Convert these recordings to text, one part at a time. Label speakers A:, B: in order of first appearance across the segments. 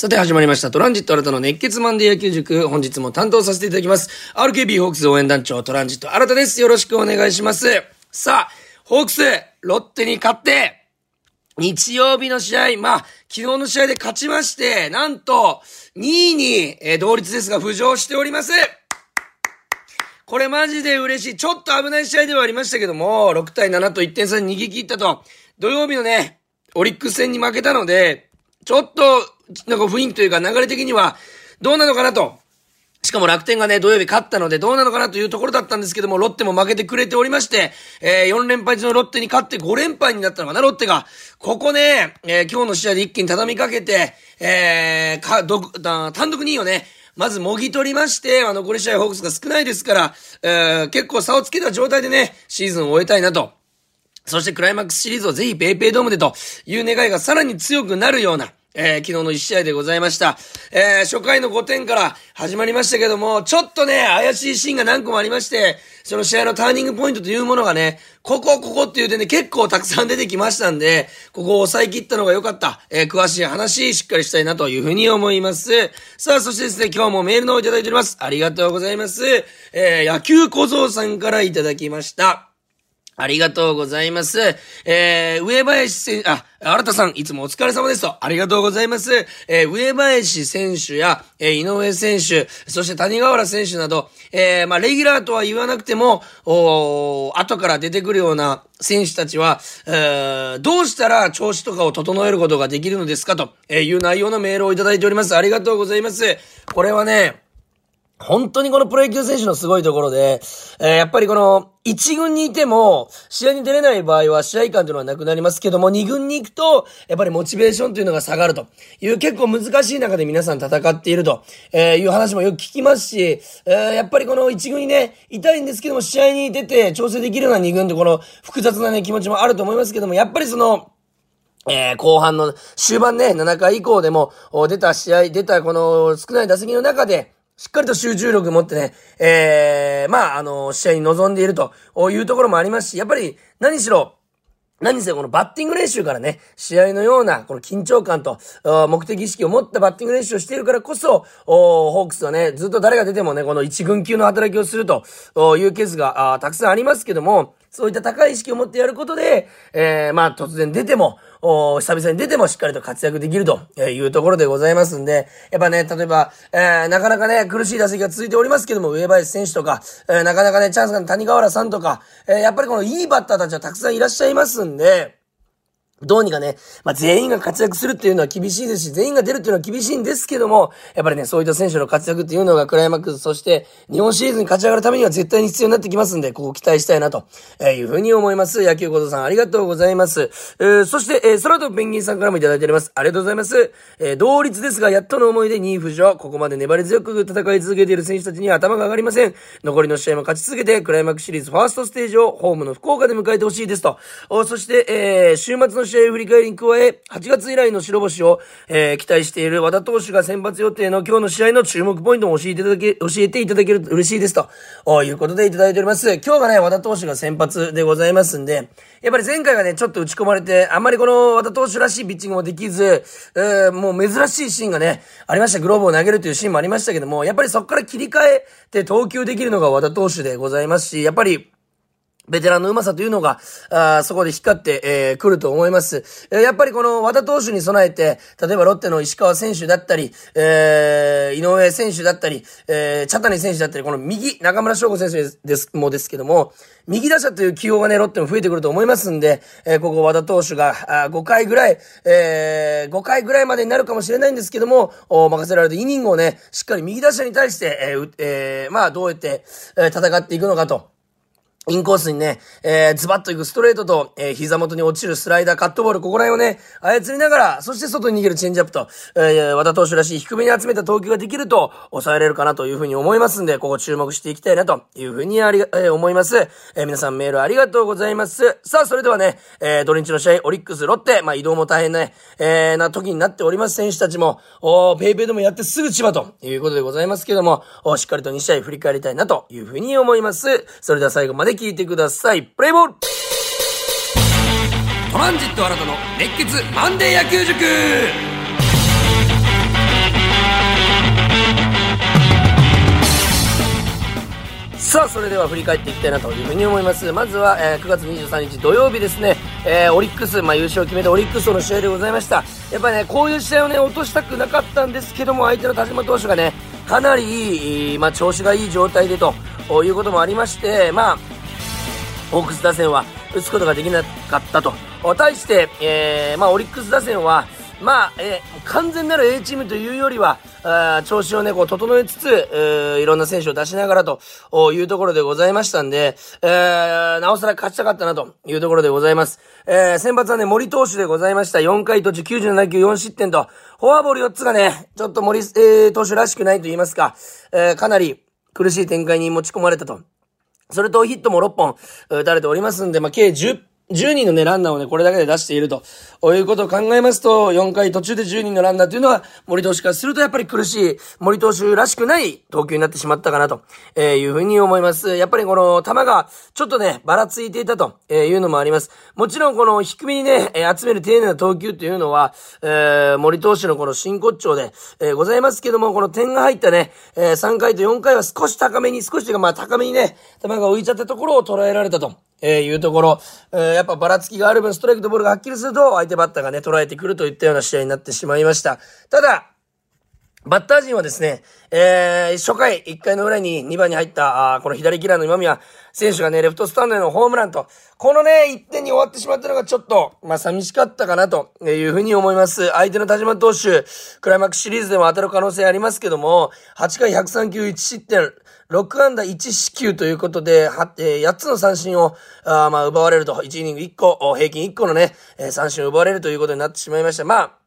A: さて始まりましたトランジット新たの熱血マンデー野球塾。本日も担当させていただきます。RKB ホークス応援団長トランジット新たです。よろしくお願いします。さあ、ホークス、ロッテに勝って、日曜日の試合、まあ、昨日の試合で勝ちまして、なんと、2位に、えー、同率ですが浮上しております。これマジで嬉しい。ちょっと危ない試合ではありましたけども、6対7と1点差に逃げ切ったと、土曜日のね、オリックス戦に負けたので、ちょっとなんか雰囲気というか流れ的にはどうなのかなと。しかも楽天がね、土曜日勝ったのでどうなのかなというところだったんですけども、ロッテも負けてくれておりまして、えー、4連敗中のロッテに勝って5連敗になったのかな、ロッテが。ここね、えー、今日の試合で一気に畳みかけて、えー、か、ど、単独2位をね、まずもぎ取りまして、あの残り試合ホークスが少ないですから、えー、結構差をつけた状態でね、シーズンを終えたいなと。そしてクライマックスシリーズをぜひペイペイドームでという願いがさらに強くなるような、えー、昨日の1試合でございました。えー、初回の5点から始まりましたけども、ちょっとね、怪しいシーンが何個もありまして、その試合のターニングポイントというものがね、ここ、ここっていう点で結構たくさん出てきましたんで、ここを抑え切ったのが良かった。えー、詳しい話、しっかりしたいなというふうに思います。さあ、そしてですね、今日もメールの方いただいております。ありがとうございます。え、野球小僧さんからいただきました。ありがとうございます。えー、上林選、あ、新田さん、いつもお疲れ様ですと。ありがとうございます。えー、上林選手や、えー、井上選手、そして谷川原選手など、えー、まあ、レギュラーとは言わなくても、お後から出てくるような選手たちは、えー、どうしたら調子とかを整えることができるのですかとえいう内容のメールをいただいております。ありがとうございます。これはね、本当にこのプロ野球選手のすごいところで、えー、やっぱりこの、一軍にいても、試合に出れない場合は試合感というのはなくなりますけども、二軍に行くと、やっぱりモチベーションというのが下がると。いう結構難しい中で皆さん戦っていると、えいう話もよく聞きますし、え、やっぱりこの一軍にね、いたいんですけども、試合に出て調整できるような二軍ってこの複雑なね、気持ちもあると思いますけども、やっぱりその、えー、後半の終盤ね、7回以降でも、出た試合、出たこの少ない打席の中で、しっかりと集中力持ってね、えー、まあ、あの、試合に臨んでいるというところもありますし、やっぱり何しろ、何せこのバッティング練習からね、試合のようなこの緊張感と目的意識を持ったバッティング練習をしているからこそ、ホークスはね、ずっと誰が出てもね、この一軍級の働きをするというケースがたくさんありますけども、そういった高い意識を持ってやることで、えー、まあ突然出ても、お久々に出てもしっかりと活躍できるというところでございますんで、やっぱね、例えば、えー、なかなかね、苦しい打席が続いておりますけども、上林選手とか、えー、なかなかね、チャンスが谷川原さんとか、えー、やっぱりこのいいバッターたちはたくさんいらっしゃいますんで、どうにかね、まあ、全員が活躍するっていうのは厳しいですし、全員が出るっていうのは厳しいんですけども、やっぱりね、そういった選手の活躍っていうのがクライマックス、そして日本シリーズに勝ち上がるためには絶対に必要になってきますんで、ここ期待したいなとえいうふうに思います。野球小僧さんありがとうございます。えー、そして、えー、空とペンギンさんからもいただいております。ありがとうございます。えー、同率ですが、やっとの思いで2位浮上。ここまで粘り強く戦い続けている選手たちには頭が上がりません。残りの試合も勝ち続けて、クライマックスシリーズファーストステージをホームの福岡で迎えてほしいですと。そして、え、週末の試合振り返りに加え、8月以来の白星を、えー、期待している和田投手が先発予定の今日の試合の注目ポイントも教えていただけ、教えていただけると嬉しいですと、いうことでいただいております。今日がね、和田投手が先発でございますんで、やっぱり前回がね、ちょっと打ち込まれて、あんまりこの和田投手らしいピッチングもできず、えー、もう珍しいシーンがね、ありました。グローブを投げるというシーンもありましたけども、やっぱりそこから切り替えて投球できるのが和田投手でございますし、やっぱり、ベテランのうまさというのが、あそこで光って、えー、来ると思います。えー、やっぱりこの和田投手に備えて、例えばロッテの石川選手だったり、えー、井上選手だったり、えー、茶谷選手だったり、この右、中村翔吾選手です、もですけども、右打者という起用がね、ロッテも増えてくると思いますんで、えー、ここ和田投手が、あ5回ぐらい、えー、5回ぐらいまでになるかもしれないんですけども、お任せられるイニングをね、しっかり右打者に対して、えー、えー、まあ、どうやって、えー、戦っていくのかと。インコースにね、えー、ズバッといくストレートと、えー、膝元に落ちるスライダー、カットボール、ここら辺をね、操りながら、そして外に逃げるチェンジアップと、えー、和田投手らしい低めに集めた投球ができると、抑えられるかなというふうに思いますんで、ここ注目していきたいなというふうにありが、えー、思います。えー、皆さんメールありがとうございます。さあ、それではね、えー、ドリンチの試合、オリックス、ロッテ、まあ、移動も大変ね、えー、な時になっております選手たちも、おペイペイでもやってすぐ千葉ということでございますけども、おしっかりと2試合振り返りたいなというふうに思います。それでは最後まで聞いてください。プレイボールトランジット新たの熱血マンデー野球塾さあ、それでは振り返っていきたいなというふうに思います。まずは、えー、9月23日土曜日ですね、えー、オリックス、まあ、優勝を決めたオリックスとの試合でございました。やっぱりね、こういう試合をね、落としたくなかったんですけども、相手の田島投手がね、かなりいい、まあ、調子がいい状態でということもありまして、まあ、ホークス打線は打つことができなかったと。対して、えー、まあ、オリックス打線は、まあ、えー、完全なる A チームというよりは、あ調子をね、こう、整えつつ、えー、いろんな選手を出しながらというところでございましたんで、えー、なおさら勝ちたかったなというところでございます。えー、先発はね、森投手でございました。4回途中97球4失点と、フォアボール4つがね、ちょっと森、えー、投手らしくないと言いますか、えー、かなり苦しい展開に持ち込まれたと。それとヒットも6本打たれておりますんで、まあ、計10 10人のね、ランナーをね、これだけで出していると、いうことを考えますと、4回途中で10人のランナーというのは、森投手からするとやっぱり苦しい、森投手らしくない投球になってしまったかなと、えいうふうに思います。やっぱりこの球が、ちょっとね、ばらついていたと、えいうのもあります。もちろんこの低めにね、え集める丁寧な投球というのは、えー、森投手のこの真骨頂で、えー、ございますけども、この点が入ったね、えー、3回と4回は少し高めに、少しというかまあ高めにね、球が浮いちゃったところを捉えられたと。えー、いうところ、えー、やっぱばらつきがある分、ストライクとボールがはっきりすると、相手バッターがね、捉えてくるといったような試合になってしまいました。ただ、バッター陣はですね、えー、初回、1回の裏に2番に入った、あこの左キラーの今宮選手がね、レフトスタンドへのホームランと、このね、1点に終わってしまったのがちょっと、まあ、寂しかったかなというふうに思います。相手の田島投手、クライマックスシリーズでも当たる可能性ありますけども、8回103球1失点、6安打1四球ということで、は、えー、8つの三振を、あまあ、奪われると、1イニング1個、平均1個のね、え三振を奪われるということになってしまいました。まあ、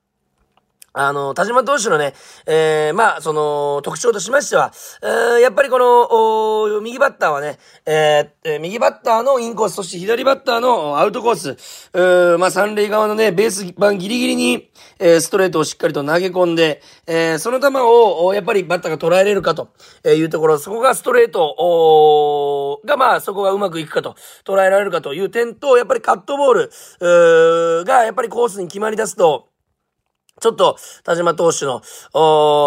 A: あの、田島投手のね、えー、まあ、その、特徴としましては、えー、やっぱりこの、右バッターはね、えー、右バッターのインコース、そして左バッターのアウトコース、えー、まあ、三塁側のね、ベース板ギリギリに、えー、ストレートをしっかりと投げ込んで、えー、その球を、やっぱりバッターが捉えれるかというところ、そこがストレートおが、まあ、そこがうまくいくかと、捉えられるかという点と、やっぱりカットボール、うが、やっぱりコースに決まり出すと、ちょっと、田島投手の、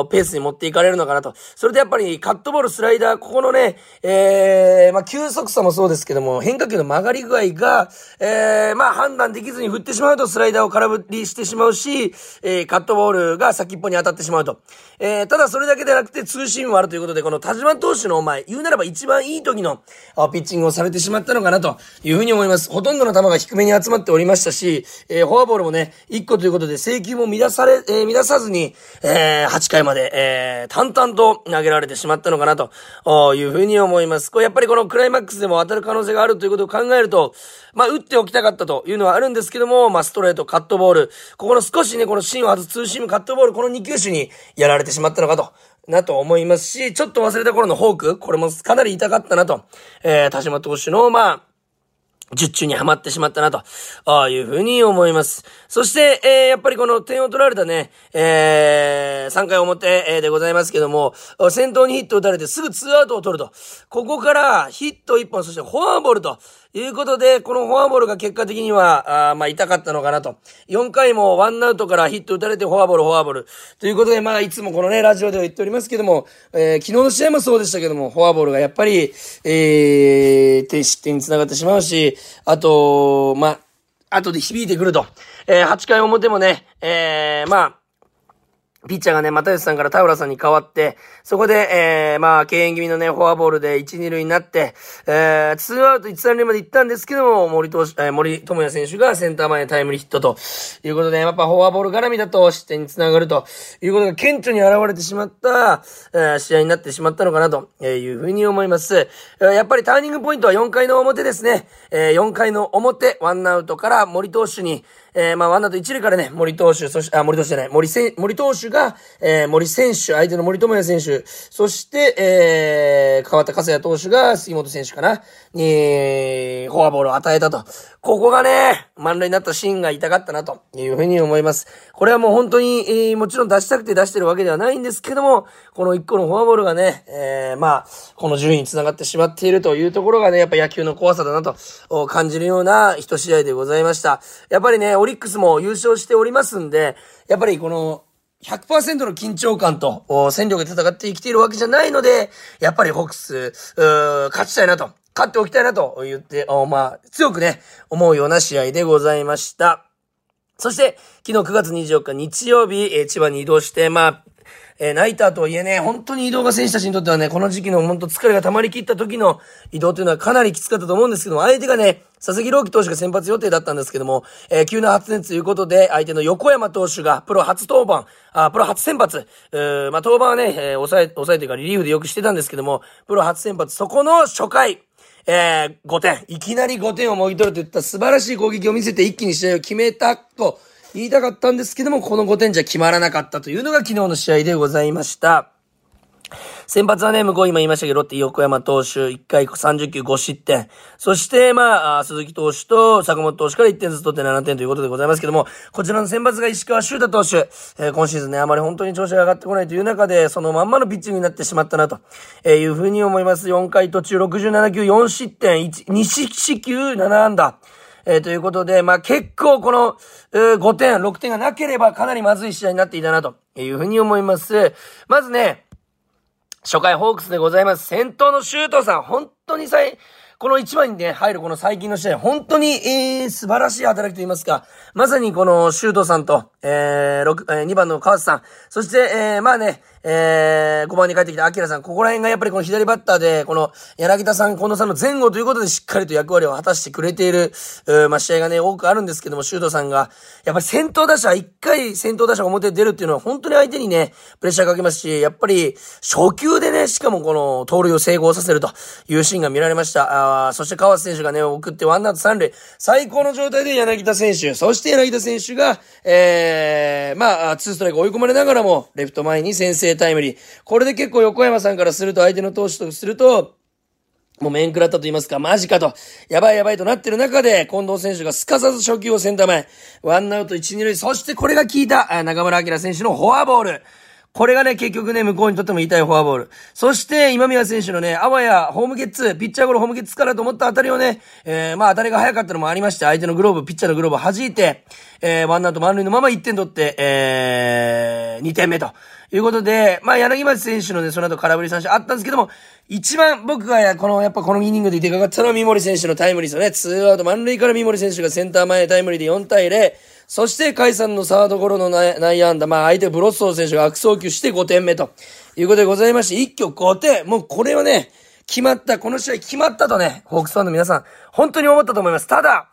A: ペースに持っていかれるのかなと。それでやっぱり、カットボール、スライダー、ここのね、えー、まあ、急速さもそうですけども、変化球の曲がり具合が、えー、まあ、判断できずに振ってしまうと、スライダーを空振りしてしまうし、えー、カットボールが先っぽに当たってしまうと。えー、ただそれだけでなくて、ツーシームもあるということで、この田島投手の、お前、言うならば一番いい時の、ピッチングをされてしまったのかなというふうに思います。ほとんどの球が低めに集まっておりましたし、えー、フォアボールもね、1個ということで、制球も乱され、えー、乱さずに、えー、8回まで、えー、淡々と投げられてしまったのかなというふうに思います。これやっぱりこのクライマックスでも当たる可能性があるということを考えると、まあ、打っておきたかったというのはあるんですけども、まあ、ストレート、カットボール、ここの少しね、この芯を外すツーシーム、カットボール、この2球種にやられてしまったのかと。なと思いますし、ちょっと忘れた頃のフォーク、これもかなり痛かったなと。えー、田島投手の、まあ、術中にはまってしまったなと、ああいうふうに思います。そして、えー、やっぱりこの点を取られたね、えー、3回表、でございますけども、先頭にヒットを打たれてすぐ2アウトを取ると。ここからヒット1本、そしてフォアボールということで、このフォアボールが結果的には、あまあ痛かったのかなと。4回もワンアウトからヒット打たれてフォアボール、フォアボール。ということで、まあいつもこのね、ラジオでは言っておりますけども、えー、昨日の試合もそうでしたけども、フォアボールがやっぱり、えー、低失点につながってしまうし、あと、まあ、後で響いてくると。えー、8回表もね、えー、まあ、ピッチャーがね、又吉さんから田浦さんに変わって、そこで、えー、まあ、敬遠気味のね、フォアボールで1、2塁になって、えー、ツーアウト1、3塁まで行ったんですけども、森投手、えー、森友也選手がセンター前にタイムリーヒットということで、やっぱフォアボール絡みだと失点につながるということが顕著に現れてしまった、えー、試合になってしまったのかなというふうに思います。やっぱりターニングポイントは4回の表ですね。えー、4回の表、ワンアウトから森投手に、えー、まあ、ワンアウト一塁からね、森投手、そして、あ、森投手じゃない、森せ森投手が、えー、森選手、相手の森友哉選手、そして、えー、変わった笠谷投手が杉本選手かな、に、フォアボールを与えたと。ここがね、満塁になったシーンが痛かったな、というふうに思います。これはもう本当に、えー、もちろん出したくて出してるわけではないんですけども、この一個のフォアボールがね、えー、まあ、この順位につながってしまっているというところがね、やっぱ野球の怖さだなと感じるような一試合でございました。やっぱりね、オリックスも優勝しておりますんで、やっぱりこの、100%の緊張感と戦力で戦って生きているわけじゃないので、やっぱりホークス、勝ちたいなと、勝っておきたいなと言って、まあ、強くね、思うような試合でございました。そして、昨日9月24日日曜日、えー、千葉に移動して、まあ、えー、ナイターとはいえね、本当に移動が選手たちにとってはね、この時期の本当疲れが溜まりきった時の移動というのはかなりきつかったと思うんですけども、相手がね、佐々木朗希投手が先発予定だったんですけども、えー、急な発熱ということで、相手の横山投手がプロ初登板、あプロ初先発、えー、まあ、登板はね、えー、抑え、抑えていうかリリーフでよくしてたんですけども、プロ初先発、そこの初回、えー、5点。いきなり5点をもぎ取るといった素晴らしい攻撃を見せて一気に試合を決めたと、言いたかったんですけども、この5点じゃ決まらなかったというのが昨日の試合でございました。先発はね、向こう今言いましたけど、ロッテ横山投手、1回30球5失点。そして、まあ、鈴木投手と坂本投手から1点ずつ取って7点ということでございますけども、こちらの先発が石川修太投手、えー、今シーズンね、あまり本当に調子が上がってこないという中で、そのまんまのピッチングになってしまったなと、いうふうに思います。4回途中67球4失点、1、2四球7安打。えー、ということで、まあ、結構この、えー、5点、6点がなければかなりまずい試合になっていたな、というふうに思います。まずね、初回ホークスでございます。先頭のシュートさん、本当に最、この1番にね、入るこの最近の試合、本当に、えー、素晴らしい働きと言いますか、まさにこのシュートさんと、えー、6、えー、2番の川津さん、そして、えー、まあね、えー、5番に帰ってきたアキラさん、ここら辺がやっぱりこの左バッターで、この柳田さん、近藤さんの前後ということでしっかりと役割を果たしてくれている、うまあ、試合がね、多くあるんですけども、シュートさんが、やっぱり先頭打者、一回先頭打者が表に出るっていうのは本当に相手にね、プレッシャーかけますし、やっぱり初球でね、しかもこの盗塁を成功させるというシーンが見られました。あそして川瀬選手がね、送ってワンアウト三塁、最高の状態で柳田選手、そして柳田選手が、えー、まあ、ツーストライク追い込まれながらも、レフト前に先制タイムリー。これで結構横山さんからすると、相手の投手とすると、もう面食らったと言いますか、マジかと、やばいやばいとなってる中で、近藤選手がすかさず初球をセンター前、ワンアウト1、2塁、そしてこれが効いた、中村晃選手のフォアボール。これがね、結局ね、向こうにとっても痛いフォアボール。そして、今宮選手のね、あわや、ホームゲッツ、ピッチャーゴロホームゲッツからと思った当たりをね、えー、まあ当たりが早かったのもありまして、相手のグローブ、ピッチャーのグローブを弾いて、えー、ワンアウト満塁のまま1点取って、えー、2点目と。ということで、まあ、柳町選手のね、その後空振り三振あったんですけども、一番僕がこの、やっぱこのイニングで出かかったのは三森選手のタイムリーですよね。ツーアウト満塁から三森選手がセンター前タイムリーで4対0。そして、甲斐さんのサードゴロの内野安打。まあ、相手ブロッソー選手が悪送球して5点目ということでございまして、一挙5点。もうこれはね、決まった、この試合決まったとね、ホークスファンの皆さん、本当に思ったと思います。ただ、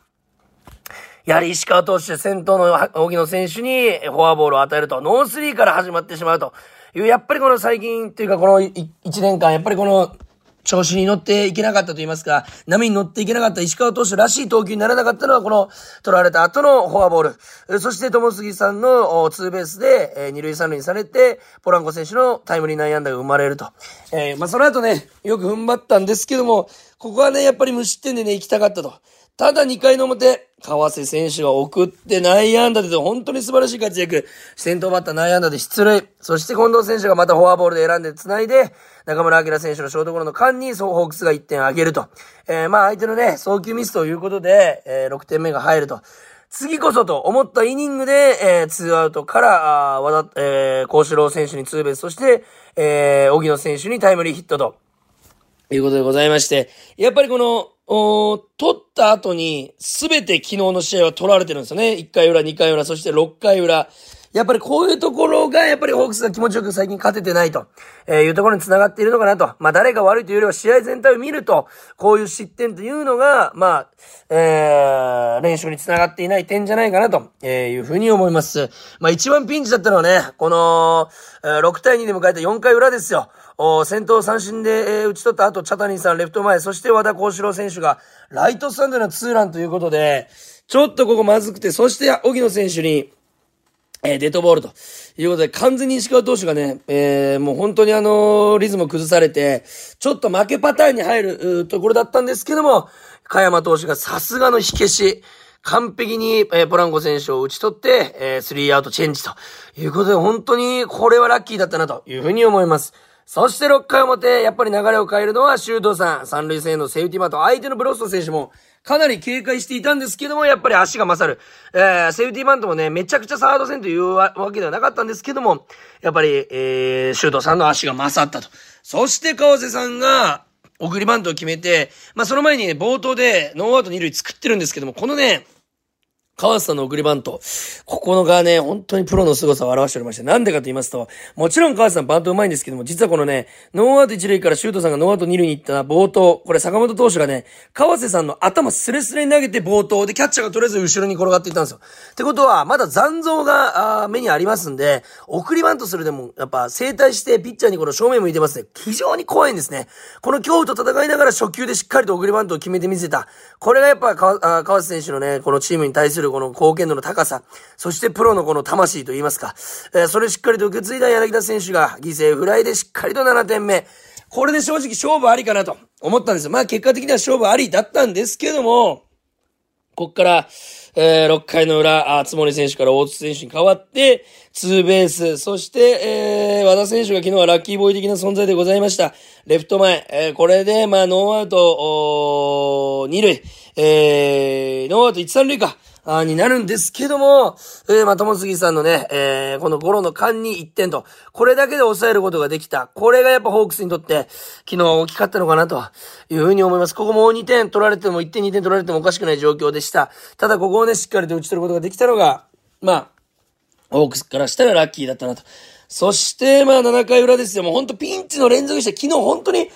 A: やはり石川投手先頭の荻野選手にフォアボールを与えると、ノースリーから始まってしまうという、やっぱりこの最近というかこの1年間、やっぱりこの調子に乗っていけなかったと言いますか、波に乗っていけなかった石川投手らしい投球にならなかったのは、この取られた後のフォアボール。そして、友杉さんのツーベースで、えー、二塁三塁にされて、ポランコ選手のタイムリー内野安打が生まれると。えー、まあ、その後ね、よく踏ん張ったんですけども、ここはね、やっぱり無失点でね、行きたかったと。ただ2回の表、川瀬選手が送って内野安打で本当に素晴らしい活躍。先頭バッター内野安打で出塁。そして近藤選手がまたフォアボールで選んで繋いで、中村明選手のショートゴロの間に、そうホークスが1点上げると。えー、まあ相手のね、送球ミスということで、えー、6点目が入ると。次こそと思ったイニングで、えー、ツーアウトから、あ和田、えー、幸四郎選手にツーベース、そして、えー、荻野選手にタイムリーヒットと。いうことでございまして、やっぱりこの、お取った後に、すべて昨日の試合は取られてるんですよね。1回裏、2回裏、そして6回裏。やっぱりこういうところが、やっぱりホークスが気持ちよく最近勝ててないと、えー、いうところに繋がっているのかなと。まあ誰が悪いというよりは試合全体を見ると、こういう失点というのが、まあ、えー、練習に繋がっていない点じゃないかなと、えー、いうふうに思います。まあ一番ピンチだったのはね、この、えー、6対2で迎えた4回裏ですよ。お先頭三振で、えー、打ち取った後、チャタニンさんレフト前、そして和田幸四郎選手がライトスタンドのツーランということで、ちょっとここまずくて、そして荻野選手に、えー、デッドボールということで、完全に石川投手がね、えー、もう本当にあのー、リズム崩されて、ちょっと負けパターンに入るところだったんですけども、加山投手がさすがの火消し、完璧に、えー、ポランコ選手を打ち取って、えー、スリーアウトチェンジということで、本当にこれはラッキーだったなというふうに思います。そして6回表、やっぱり流れを変えるのは周東さん。三塁線のセーフティーマート、相手のブロスト選手もかなり警戒していたんですけども、やっぱり足が勝る。えー、セーフティーバントもね、めちゃくちゃサード戦というわけではなかったんですけども、やっぱり、えー、周東さんの足が勝ったと。そして川瀬さんが、送りバントを決めて、まあ、その前にね、暴投でノーアウト二塁作ってるんですけども、このね、川瀬さんの送りバント。ここのがね、本当にプロの凄さを表しておりまして、なんでかと言いますと、もちろん川瀬さんバントうまいんですけども、実はこのね、ノーアウト一塁からシュートさんがノーアウト二塁に行った暴投、これ坂本投手がね、川瀬さんの頭スレスレに投げて暴投でキャッチャーがとりあえず後ろに転がっていったんですよ。ってことは、まだ残像があ目にありますんで、送りバントするでも、やっぱ正対してピッチャーにこの正面向いてますね。非常に怖いんですね。この恐怖と戦いながら初球でしっかりと送りバントを決めてみせた。これがやっぱ川瀬選手のね、このチームに対するこの貢献度の高さ、そしてプロのこの魂と言いますか、えー、それしっかりと受け継いだ柳田選手が犠牲フライでしっかりと7点目。これで正直勝負ありかなと思ったんですよ。まあ結果的には勝負ありだったんですけども、こっから、えー、6回の裏、あ、つもり選手から大津選手に変わって、ツーベース、そして、えー、和田選手が昨日はラッキーボーイ的な存在でございました。レフト前、えー、これで、まあ、ノーアウト、お2塁、えー、ノーアウト1、3塁か。あになるんですけども、えー、友杉さんのね、えー、このゴロの間に1点と、これだけで抑えることができた。これがやっぱホークスにとって、昨日は大きかったのかなというふうに思います。ここも2点取られても1点2点取られてもおかしくない状況でした。ただここをね、しっかりと打ち取ることができたのが、まあ、ホークスからしたらラッキーだったなと。そして、まあ7回裏ですよ。もうほんとピンチの連続して、昨日本当に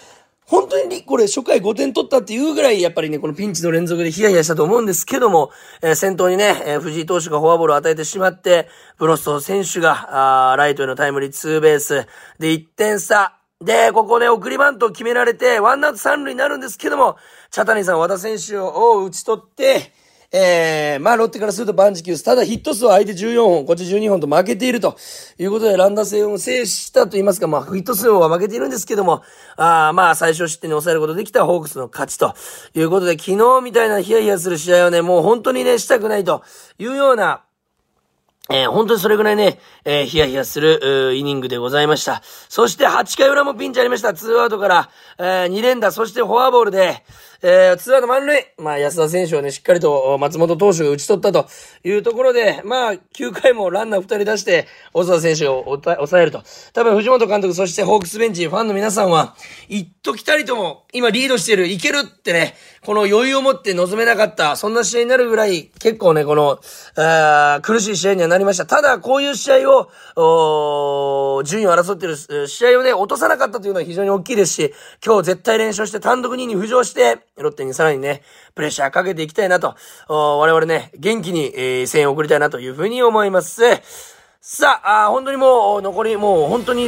A: 本当にこれ初回5点取ったっていうぐらいやっぱりね、このピンチの連続でヒヤヒヤしたと思うんですけども、えー、先頭にね、えー、藤井投手がフォアボールを与えてしまって、ブロスト選手が、あライトへのタイムリーツーベースで1点差。で、ここで送りバントを決められて、ワンアウト三塁になるんですけども、茶谷さん、和田選手を打ち取って、えー、まあ、ロッテからするとバンジキュース。ただヒット数は相手14本、こっち12本と負けているということで、ランダ戦を制したと言いますか、まあ、ヒット数は負けているんですけども、あまあ、最初失点に抑えることできたホークスの勝ちということで、昨日みたいなヒヤヒヤする試合をね、もう本当にね、したくないというような、えー、本当にそれぐらいね、えー、ヒヤヒヤする、イニングでございました。そして8回裏もピンチありました。2アウトから、えー、2連打、そしてフォアボールで、えー、ツアウト満塁。まあ、安田選手をね、しっかりと松本投手が打ち取ったというところで、まあ、9回もランナー2人出して、大沢選手を抑えると。多分、藤本監督、そしてホークスベンチ、ファンの皆さんは、一時たりとも、今リードしている、いけるってね、この余裕を持って臨めなかった、そんな試合になるぐらい、結構ね、この、苦しい試合にはなりました。ただ、こういう試合を、順位を争っている試合をね、落とさなかったというのは非常に大きいですし、今日絶対連勝して単独2位に浮上して、ロッテにさらにね、プレッシャーかけていきたいなと、我々ね、元気に、えー、声援を送りたいなというふうに思います。さあ、あ本当にもう、残り、もう本当に、え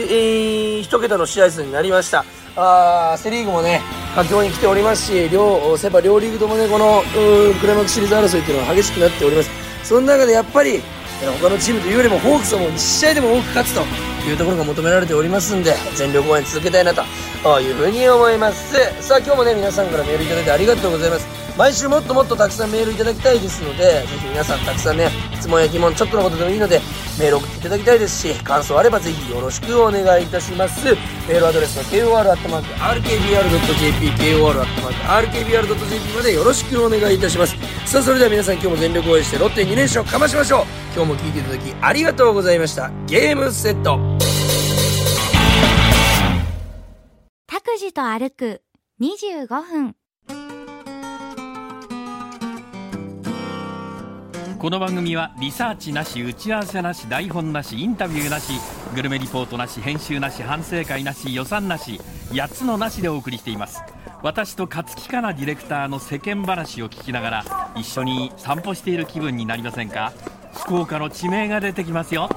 A: ー、一桁の試合数になりました。あセリーグもね、佳境に来ておりますし、両、セパ両リーグともね、この、クライマックスシリーズ争いっていうのは激しくなっております。その中でやっぱり、他のチームというよりもホークスはもう1試合でも多く勝つというところが求められておりますんで、全力応援続けたいなというふうに思います。さあ今日もね、皆さんからメールいただいてありがとうございます。毎週もっともっとたくさんメールいただきたいですので、ぜひ皆さんたくさんね、質問や疑問、ちょっとのことでもいいので、メール送っていただきたいですし、感想あればぜひよろしくお願いいたします。メールアドレスは kor.rkbr.jp、kor.rkbr.jp までよろしくお願いいたします。さあ、それでは皆さん今日も全力応援してロッテ2連勝かましましょう今日も聞いていただきありがとうございました。ゲームセット
B: 拓司と歩く25分
C: この番組はリサーチなし打ち合わせなし台本なしインタビューなしグルメリポートなし編集なし反省会なし予算なし8つのなしでお送りしています。私と勝木かなディレクターの世間話を聞きながら一緒に散歩している気分になりませんか？福岡の地名が出てきますよ。